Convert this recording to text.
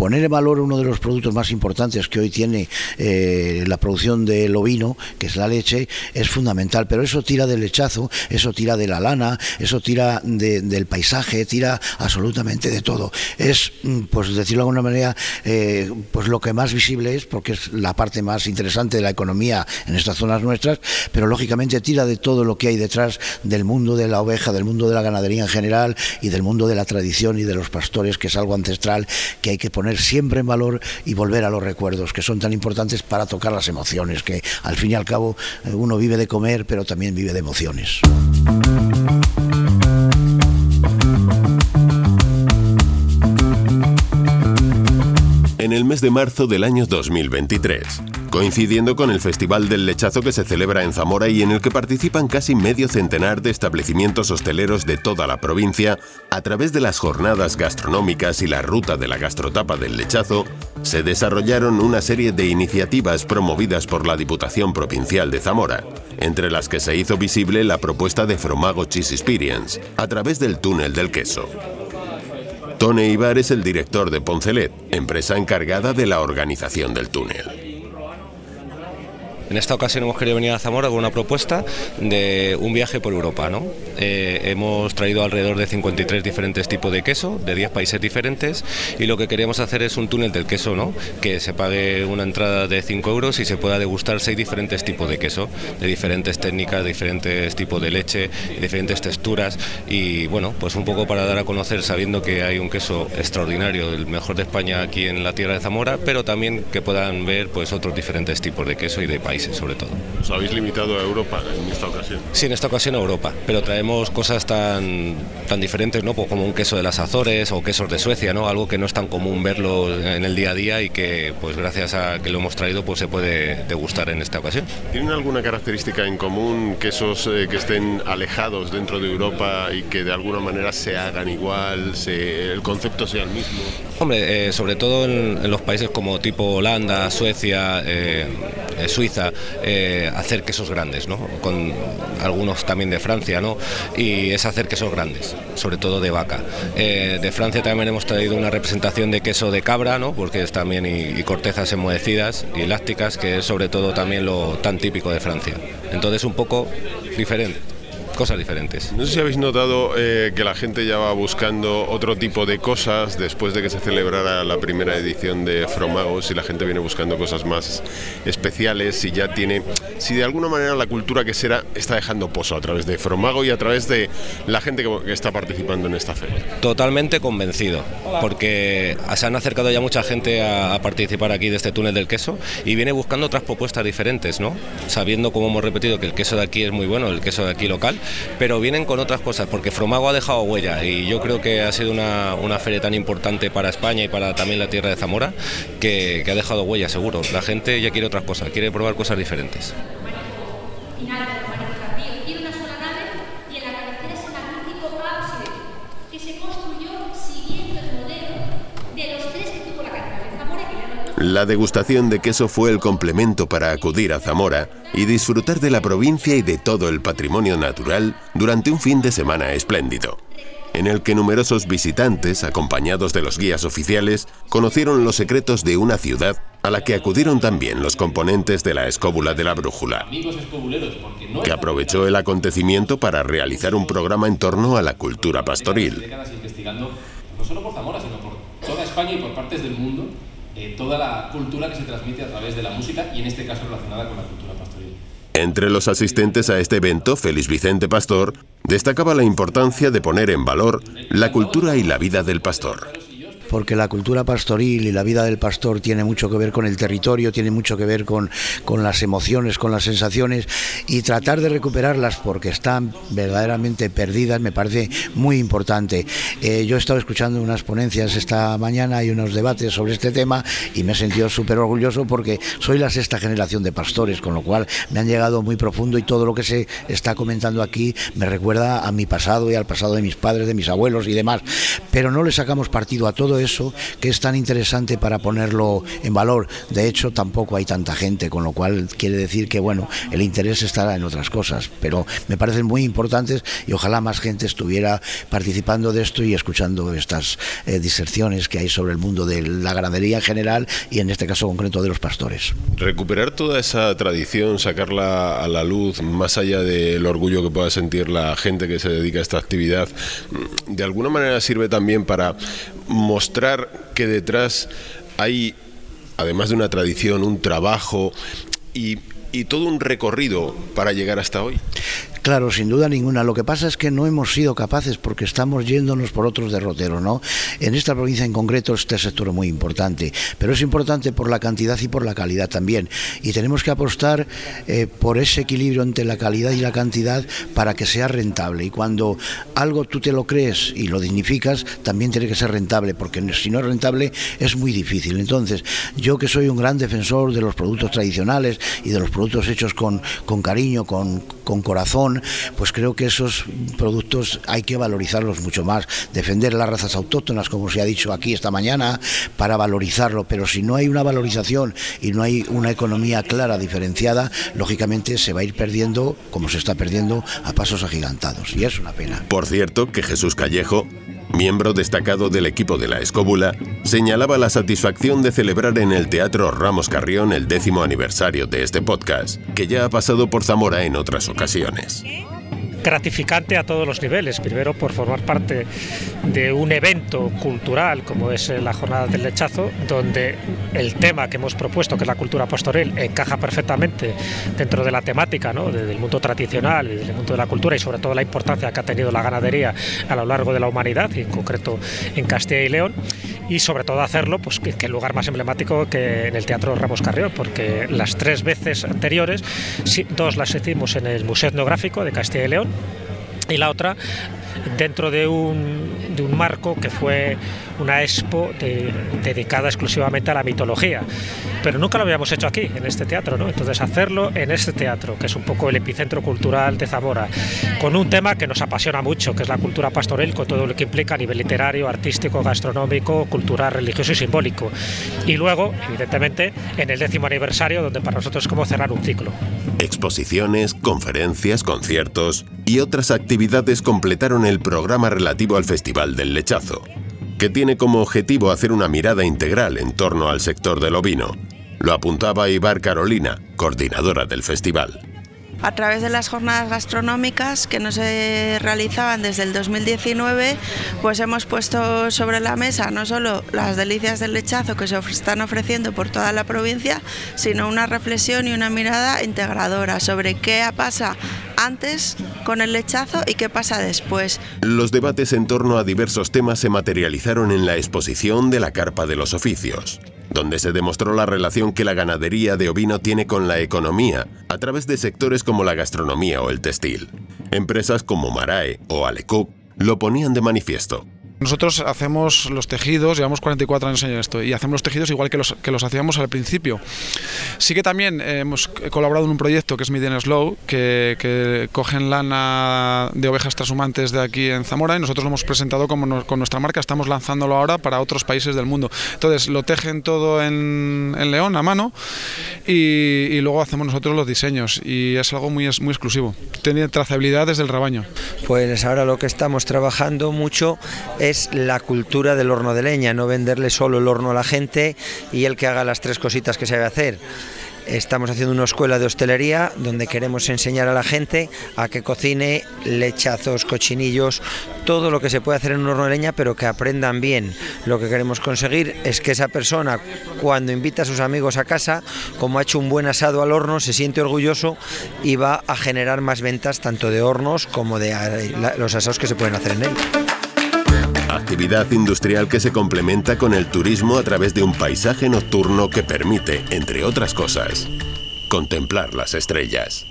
poner en valor uno de los productos más importantes que hoy tiene eh, la producción del ovino, que es la leche, es fundamental. Pero eso tira del lechazo, eso tira de la lana, eso tira del paisaje, tira absolutamente de todo. Es, mm, pues decirlo de alguna manera, eh, pues lo que más visible es, porque es la parte más interesante de la economía en estas zonas nuestras, pero lógicamente tira de todo lo que hay detrás del mundo de la oveja, del mundo de la ganadería en general y del mundo de la tradición y de los pastores, que es algo ancestral que hay que poner siempre en valor y volver a los recuerdos, que son tan importantes para tocar las emociones, que al fin y al cabo eh, uno vive de comer, pero también vive de emociones. En el mes de marzo del año 2023 coincidiendo con el Festival del Lechazo que se celebra en Zamora y en el que participan casi medio centenar de establecimientos hosteleros de toda la provincia, a través de las jornadas gastronómicas y la ruta de la gastrotapa del Lechazo, se desarrollaron una serie de iniciativas promovidas por la Diputación Provincial de Zamora, entre las que se hizo visible la propuesta de Fromago Cheese Experience, a través del túnel del queso. Tone Ibar es el director de Poncelet, empresa encargada de la organización del túnel. En esta ocasión hemos querido venir a Zamora con una propuesta de un viaje por Europa. Eh, hemos traído alrededor de 53 diferentes tipos de queso, de 10 países diferentes, y lo que queremos hacer es un túnel del queso, ¿no? que se pague una entrada de 5 euros y se pueda degustar 6 diferentes tipos de queso, de diferentes técnicas, diferentes tipos de leche, diferentes texturas, y bueno, pues un poco para dar a conocer, sabiendo que hay un queso extraordinario, el mejor de España aquí en la tierra de Zamora, pero también que puedan ver pues otros diferentes tipos de queso y de países sobre todo. ¿Os habéis limitado a Europa en esta ocasión? Sí, en esta ocasión a Europa, pero traemos cosas tan, tan diferentes ¿no? Pues como un queso de las Azores o quesos de Suecia, ¿no? algo que no es tan común verlo en el día a día y que pues gracias a que lo hemos traído pues se puede degustar en esta ocasión. ¿Tienen alguna característica en común quesos eh, que estén alejados dentro de Europa y que de alguna manera se hagan igual, se, el concepto sea el mismo? Hombre, eh, sobre todo en, los países como tipo Holanda, Suecia, eh, Suiza, eh, hacer quesos grandes, ¿no? con algunos también de Francia, ¿no? y es hacer quesos grandes, sobre todo de vaca. De Francia también hemos traído una representación de queso de cabra, ¿no? porque es también y, cortezas enmohecidas y elásticas, que es sobre todo también lo tan típico de Francia. Entonces un poco diferente cosas diferentes. No sé si habéis notado eh, que la gente ya va buscando otro tipo de cosas después de que se celebrara la primera edición de Fromagos y la gente viene buscando cosas más especiales y ya tiene, si de alguna manera la cultura que será está dejando pozo a través de Fromago y a través de la gente que, está participando en esta feria. Totalmente convencido, porque se han acercado ya mucha gente a, a participar aquí de este túnel del queso y viene buscando otras propuestas diferentes, ¿no? Sabiendo, como hemos repetido, que el queso de aquí es muy bueno, el queso de aquí local, pero vienen con otras cosas, porque Fromago ha dejado huella y yo creo que ha sido una, una feria tan importante para España y para también la tierra de Zamora que, que ha dejado huella, seguro. La gente ya quiere otras cosas, quiere probar cosas diferentes. La degustación de queso fue el complemento para acudir a Zamora y disfrutar de la provincia y de todo el patrimonio natural durante un fin de semana espléndido, en el que numerosos visitantes, acompañados de los guías oficiales, conocieron los secretos de una ciudad a la que acudieron también los componentes de la escóbula de la brújula, que aprovechó el acontecimiento para realizar un programa en torno a la cultura pastoril. No solo por Zamora, sino por toda España y por partes del mundo eh, toda la cultura que se transmite a través de la música y en este caso relacionada con la cultura pastoril. Entre los asistentes a este evento, Félix Vicente Pastor destacaba la importancia de poner en valor la cultura y la vida del pastor porque la cultura pastoril y la vida del pastor tiene mucho que ver con el territorio, tiene mucho que ver con, con las emociones, con las sensaciones, y tratar de recuperarlas porque están verdaderamente perdidas me parece muy importante. Eh, yo he estado escuchando unas ponencias esta mañana y unos debates sobre este tema y me he sentido súper orgulloso porque soy la sexta generación de pastores, con lo cual me han llegado muy profundo y todo lo que se está comentando aquí me recuerda a mi pasado y al pasado de mis padres, de mis abuelos y demás. Pero no le sacamos partido a todo eso que es tan interesante para ponerlo en valor. De hecho, tampoco hay tanta gente, con lo cual quiere decir que, bueno, el interés estará en otras cosas, pero me parecen muy importantes y ojalá más gente estuviera participando de esto y escuchando estas eh, diserciones que hay sobre el mundo de la ganadería en general y en este caso concreto de los pastores. Recuperar toda esa tradición, sacarla a la luz, más allá del orgullo que pueda sentir la gente que se dedica a esta actividad, de alguna manera sirve también para mostrar que detrás hay, además de una tradición, un trabajo y, y todo un recorrido para llegar hasta hoy. Claro, sin duda ninguna. Lo que pasa es que no hemos sido capaces porque estamos yéndonos por otros derroteros, ¿no? En esta provincia en concreto este sector es muy importante, pero es importante por la cantidad y por la calidad también. Y tenemos que apostar eh, por ese equilibrio entre la calidad y la cantidad para que sea rentable. Y cuando algo tú te lo crees y lo dignificas, también tiene que ser rentable, porque si no es rentable es muy difícil. Entonces, yo que soy un gran defensor de los productos tradicionales y de los productos hechos con, con cariño, con, con corazón, pues creo que esos productos hay que valorizarlos mucho más, defender las razas autóctonas, como se ha dicho aquí esta mañana, para valorizarlo, pero si no hay una valorización y no hay una economía clara, diferenciada, lógicamente se va a ir perdiendo, como se está perdiendo, a pasos agigantados, y es una pena. Por cierto, que Jesús Callejo miembro destacado del equipo de la Escóbula, señalaba la satisfacción de celebrar en el Teatro Ramos Carrión el décimo aniversario de este podcast, que ya ha pasado por Zamora en otras ocasiones gratificante a todos los niveles. Primero por formar parte de un evento cultural como es la Jornada del Lechazo, donde el tema que hemos propuesto, que es la cultura pastoril, encaja perfectamente dentro de la temática ¿no? del mundo tradicional y del mundo de la cultura y sobre todo la importancia que ha tenido la ganadería a lo largo de la humanidad y en concreto en Castilla y León y sobre todo hacerlo pues que, lugar más emblemático que en el Teatro Ramos Carrión porque las tres veces anteriores dos las hicimos en el Museo Etnográfico de Castilla y León y la otra dentro de un, de un marco que fue una expo dedicada exclusivamente a la mitología. Pero nunca lo habíamos hecho aquí, en este teatro, ¿no? Entonces hacerlo en este teatro, que es un poco el epicentro cultural de Zamora, con un tema que nos apasiona mucho, que es la cultura pastoril, con todo lo que implica a nivel literario, artístico, gastronómico, cultural, religioso y simbólico. Y luego, evidentemente, en el décimo aniversario, donde para nosotros es como cerrar un ciclo. Exposiciones, conferencias, conciertos y otras actividades completaron el programa relativo al Festival del Lechazo que tiene como objetivo hacer una mirada integral en torno al sector del ovino. Lo apuntaba Ibar Carolina, coordinadora del festival a través de las jornadas gastronómicas que no se realizaban desde el 2019, pues hemos puesto sobre la mesa no solo las delicias del lechazo que se están ofreciendo por toda la provincia, sino una reflexión y una mirada integradora sobre qué pasa antes con el lechazo y qué pasa después. Los debates en torno a diversos temas se materializaron en la exposición de la Carpa de los Oficios donde se demostró la relación que la ganadería de ovino tiene con la economía, a través de sectores como la gastronomía o el textil. Empresas como Marae o Alecook lo ponían de manifiesto. Nosotros hacemos los tejidos, llevamos 44 años en esto, y hacemos los tejidos igual que los, que los hacíamos al principio. Sí que también hemos colaborado en un proyecto que es Median Slow, que, que, cogen lana de ovejas transhumantes de aquí en Zamora y nosotros lo hemos presentado como con nuestra marca, estamos lanzándolo ahora para otros países del mundo. Entonces lo tejen todo en, León a mano y, luego hacemos nosotros los diseños y es algo muy, muy exclusivo. Tiene trazabilidad desde el rebaño. Pues ahora lo que estamos trabajando mucho es la cultura del horno de leña, no venderle solo el horno a la gente y el que haga las tres cositas que sabe hacer. Estamos haciendo una escuela de hostelería donde queremos enseñar a la gente a que cocine lechazos, cochinillos, todo lo que se puede hacer en un horno de leña, pero que aprendan bien. Lo que queremos conseguir es que esa persona, cuando invita a sus amigos a casa, como ha hecho un buen asado al horno, se siente orgulloso y va a generar más ventas tanto de hornos como de eh, los asados que se pueden hacer en él. Actividad industrial que se complementa con el turismo a través de un paisaje nocturno que permite, entre otras cosas, contemplar las estrellas.